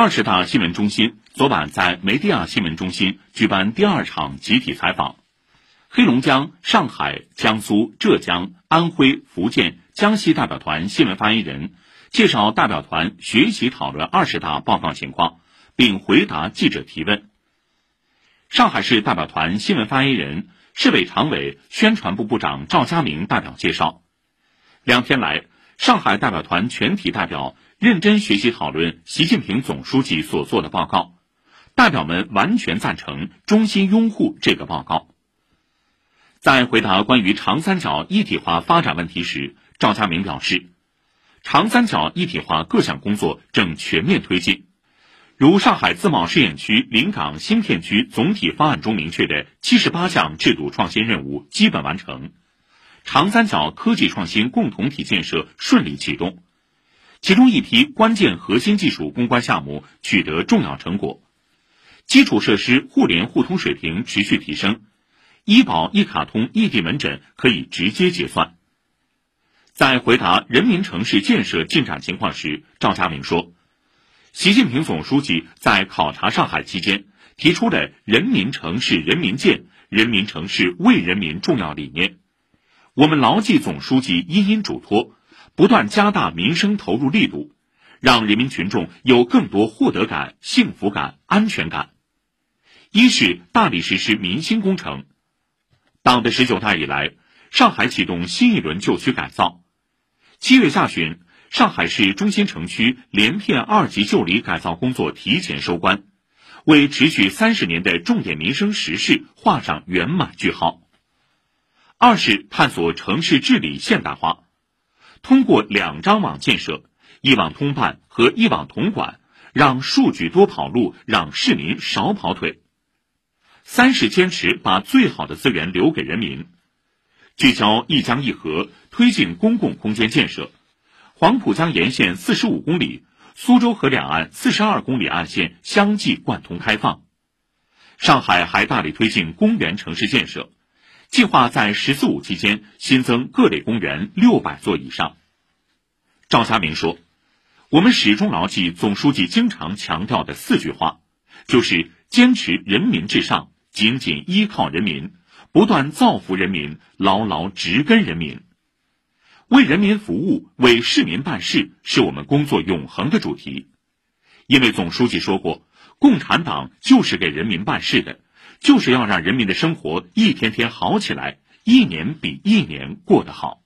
二十大新闻中心昨晚在梅地亚新闻中心举办第二场集体采访。黑龙江、上海、江苏、浙江、安徽、福建、江西代表团新闻发言人介绍代表团学习讨论二十大报告情况，并回答记者提问。上海市代表团新闻发言人、市委常委、宣传部部长赵家明代表介绍，两天来，上海代表团全体代表认真学习讨论习近平总书记所做的报告，代表们完全赞成、衷心拥护这个报告。在回答关于长三角一体化发展问题时，赵家明表示，长三角一体化各项工作正全面推进，如上海自贸试验区临港新片区总体方案中明确的七十八项制度创新任务基本完成，长三角科技创新共同体建设顺利启动，其中一批关键核心技术攻关项目取得重要成果，基础设施互联互通水平持续提升。医保一卡通异地门诊可以直接结算。在回答人民城市建设进展情况时，赵家明说：“习近平总书记在考察上海期间提出的‘人民城市人民建，人民城市为人民’重要理念，我们牢记总书记殷殷嘱托，不断加大民生投入力度，让人民群众有更多获得感、幸福感、安全感。一是大力实施民心工程。”党的十九大以来，上海启动新一轮旧区改造。七月下旬，上海市中心城区连片二级旧里改造工作提前收官，为持续三十年的重点民生实事画上圆满句号。二是探索城市治理现代化，通过两张网建设，一网通办和一网统管，让数据多跑路，让市民少跑腿。三是坚持把最好的资源留给人民，聚焦一江一河，推进公共空间建设。黄浦江沿线四十五公里、苏州河两岸四十二公里岸线相继贯通开放。上海还大力推进公园城市建设，计划在“十四五”期间新增各类公园六百座以上。赵家明说：“我们始终牢记总书记经常强调的四句话，就是坚持人民至上。”紧紧依靠人民，不断造福人民，牢牢植根人民，为人民服务、为市民办事，是我们工作永恒的主题。因为总书记说过，共产党就是给人民办事的，就是要让人民的生活一天天好起来，一年比一年过得好。